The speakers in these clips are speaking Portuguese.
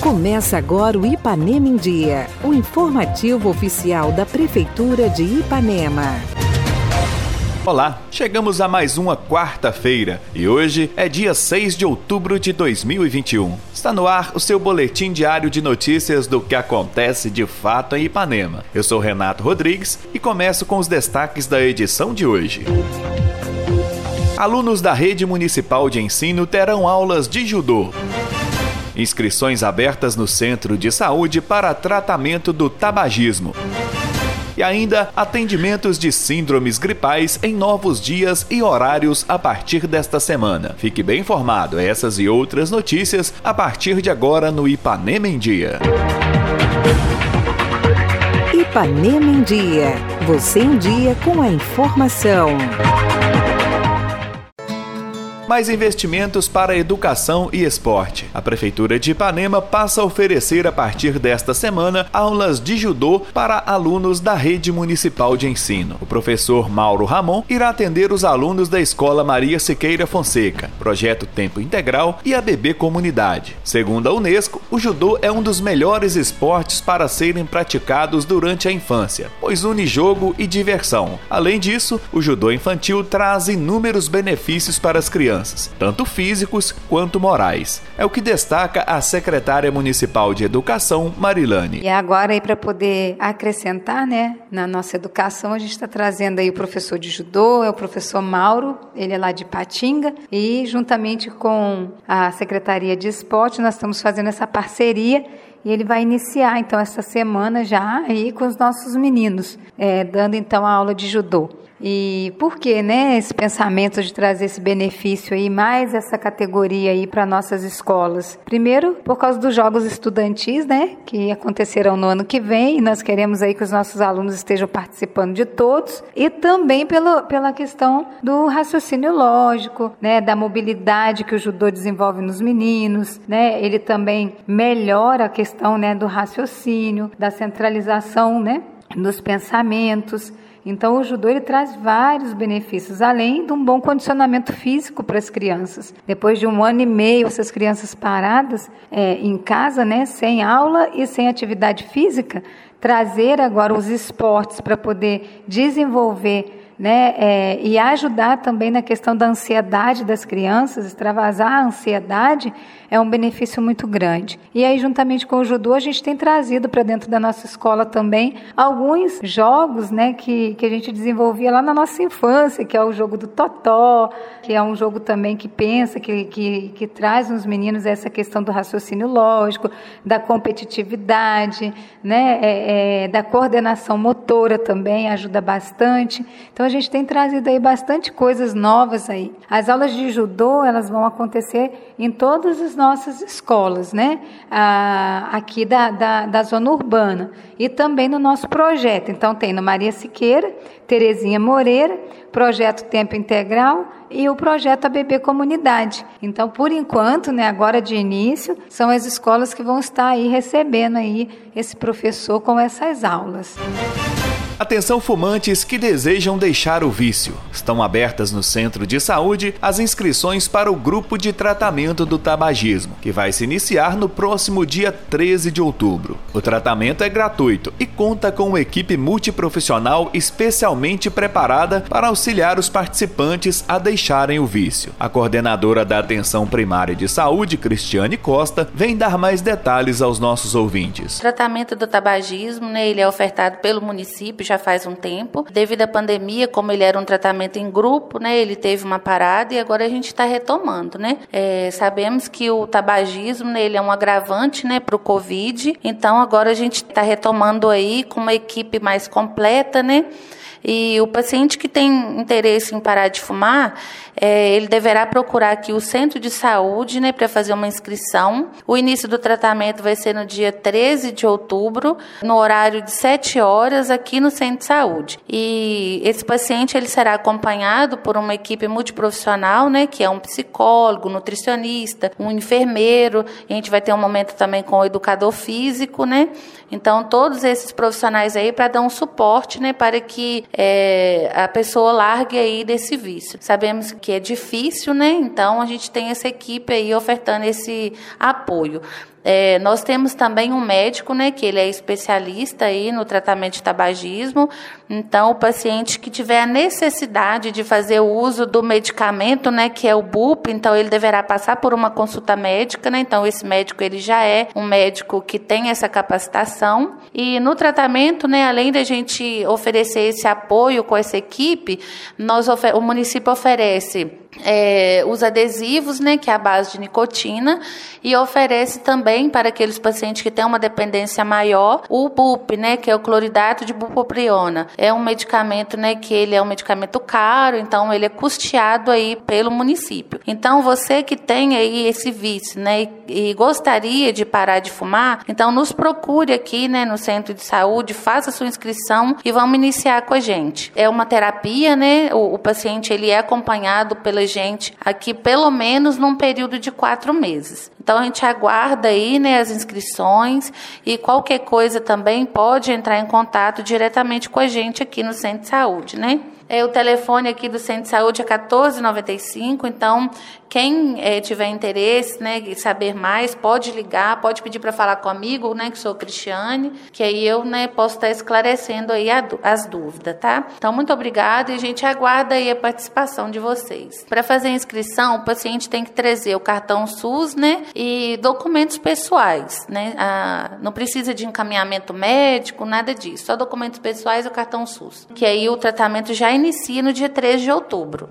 Começa agora o Ipanema em Dia, o informativo oficial da Prefeitura de Ipanema. Olá, chegamos a mais uma quarta-feira e hoje é dia 6 de outubro de 2021. Está no ar o seu boletim diário de notícias do que acontece de fato em Ipanema. Eu sou Renato Rodrigues e começo com os destaques da edição de hoje. Alunos da Rede Municipal de Ensino terão aulas de judô. Inscrições abertas no Centro de Saúde para tratamento do tabagismo. E ainda atendimentos de síndromes gripais em novos dias e horários a partir desta semana. Fique bem informado, essas e outras notícias a partir de agora no Ipanema em Dia. Ipanema em Dia. Você em dia com a informação. Mais investimentos para educação e esporte. A Prefeitura de Ipanema passa a oferecer a partir desta semana aulas de judô para alunos da rede municipal de ensino. O professor Mauro Ramon irá atender os alunos da Escola Maria Siqueira Fonseca, Projeto Tempo Integral e a BB Comunidade. Segundo a Unesco, o judô é um dos melhores esportes para serem praticados durante a infância, pois une jogo e diversão. Além disso, o judô infantil traz inúmeros benefícios para as crianças tanto físicos quanto morais. É o que destaca a secretária municipal de Educação, Marilane. E agora para poder acrescentar, né, na nossa educação, a gente está trazendo aí o professor de judô, é o professor Mauro, ele é lá de Patinga, e juntamente com a Secretaria de Esporte, nós estamos fazendo essa parceria e ele vai iniciar então essa semana já aí com os nossos meninos, é, dando então a aula de judô. E por que, né, esse pensamento de trazer esse benefício aí, mais essa categoria aí para nossas escolas? Primeiro, por causa dos jogos estudantis, né, que acontecerão no ano que vem, e nós queremos aí que os nossos alunos estejam participando de todos, e também pelo, pela questão do raciocínio lógico, né, da mobilidade que o judô desenvolve nos meninos, né, ele também melhora a questão, né, do raciocínio, da centralização, né, dos pensamentos. Então, o judô ele traz vários benefícios, além de um bom condicionamento físico para as crianças. Depois de um ano e meio, essas crianças paradas é, em casa, né, sem aula e sem atividade física, trazer agora os esportes para poder desenvolver né, é, e ajudar também na questão da ansiedade das crianças, extravasar a ansiedade é um benefício muito grande. E aí, juntamente com o judô, a gente tem trazido para dentro da nossa escola também alguns jogos né, que, que a gente desenvolvia lá na nossa infância, que é o jogo do totó, que é um jogo também que pensa, que, que, que traz nos meninos essa questão do raciocínio lógico, da competitividade, né, é, é, da coordenação motora também, ajuda bastante. Então, a gente tem trazido aí bastante coisas novas aí. As aulas de judô, elas vão acontecer em todas as nossas escolas, né? Ah, aqui da, da, da zona urbana. E também no nosso projeto. Então, tem no Maria Siqueira, Terezinha Moreira, Projeto Tempo Integral e o projeto ABB Comunidade. Então, por enquanto, né, agora de início, são as escolas que vão estar aí recebendo aí esse professor com essas aulas. Atenção fumantes que desejam deixar o vício. Estão abertas no Centro de Saúde as inscrições para o grupo de tratamento do tabagismo, que vai se iniciar no próximo dia 13 de outubro. O tratamento é gratuito e conta com uma equipe multiprofissional especialmente preparada para auxiliar os participantes a deixarem o vício. A coordenadora da Atenção Primária de Saúde, Cristiane Costa, vem dar mais detalhes aos nossos ouvintes. O tratamento do tabagismo, né, ele é ofertado pelo município já faz um tempo. Devido à pandemia, como ele era um tratamento em grupo, né, ele teve uma parada e agora a gente está retomando, né. É, sabemos que o tabagismo, né, ele é um agravante, né, para o Covid. Então agora a gente está retomando aí com uma equipe mais completa, né. E o paciente que tem interesse em parar de fumar, é, ele deverá procurar aqui o centro de saúde né, para fazer uma inscrição. O início do tratamento vai ser no dia 13 de outubro, no horário de 7 horas, aqui no centro de saúde. E esse paciente ele será acompanhado por uma equipe multiprofissional, né, que é um psicólogo, nutricionista, um enfermeiro. a gente vai ter um momento também com o educador físico, né? Então, todos esses profissionais aí para dar um suporte, né, para que é, a pessoa largue aí desse vício. Sabemos que é difícil, né? Então a gente tem essa equipe aí ofertando esse apoio. É, nós temos também um médico, né, que ele é especialista aí no tratamento de tabagismo. Então, o paciente que tiver a necessidade de fazer o uso do medicamento, né, que é o BUP, então ele deverá passar por uma consulta médica, né? Então, esse médico ele já é um médico que tem essa capacitação. E no tratamento, né, além da gente oferecer esse apoio com essa equipe, nós o município oferece é, os adesivos, né, que é a base de nicotina, e oferece também para aqueles pacientes que têm uma dependência maior o BUP, né, que é o cloridato de bupropiona. É um medicamento, né, que ele é um medicamento caro, então ele é custeado aí pelo município. Então você que tem aí esse vício, né, e, e gostaria de parar de fumar, então nos procure aqui, né, no centro de saúde, faça sua inscrição e vamos iniciar com a gente. É uma terapia, né, o, o paciente ele é acompanhado pela gente aqui pelo menos num período de quatro meses. Então a gente aguarda aí né, as inscrições e qualquer coisa também pode entrar em contato diretamente com a gente aqui no Centro de Saúde, né? É, o telefone aqui do Centro de Saúde é 1495, então quem é, tiver interesse, né, saber mais, pode ligar, pode pedir para falar comigo, né, que sou Cristiane, que aí eu, né, posso estar esclarecendo aí a, as dúvidas, tá? Então, muito obrigada e a gente aguarda aí a participação de vocês. Para fazer a inscrição, o paciente tem que trazer o cartão SUS, né, e documentos pessoais, né? Ah, não precisa de encaminhamento médico, nada disso, só documentos pessoais e o cartão SUS. Que aí o tratamento já inicia no dia 3 de outubro.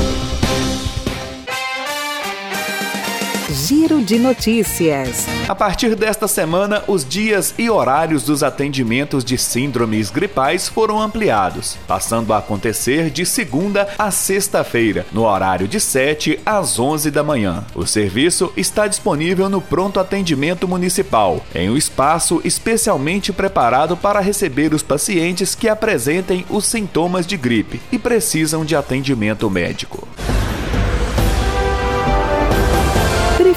Giro de Notícias. A partir desta semana, os dias e horários dos atendimentos de síndromes gripais foram ampliados, passando a acontecer de segunda a sexta-feira, no horário de 7 às 11 da manhã. O serviço está disponível no Pronto Atendimento Municipal, em um espaço especialmente preparado para receber os pacientes que apresentem os sintomas de gripe e precisam de atendimento médico.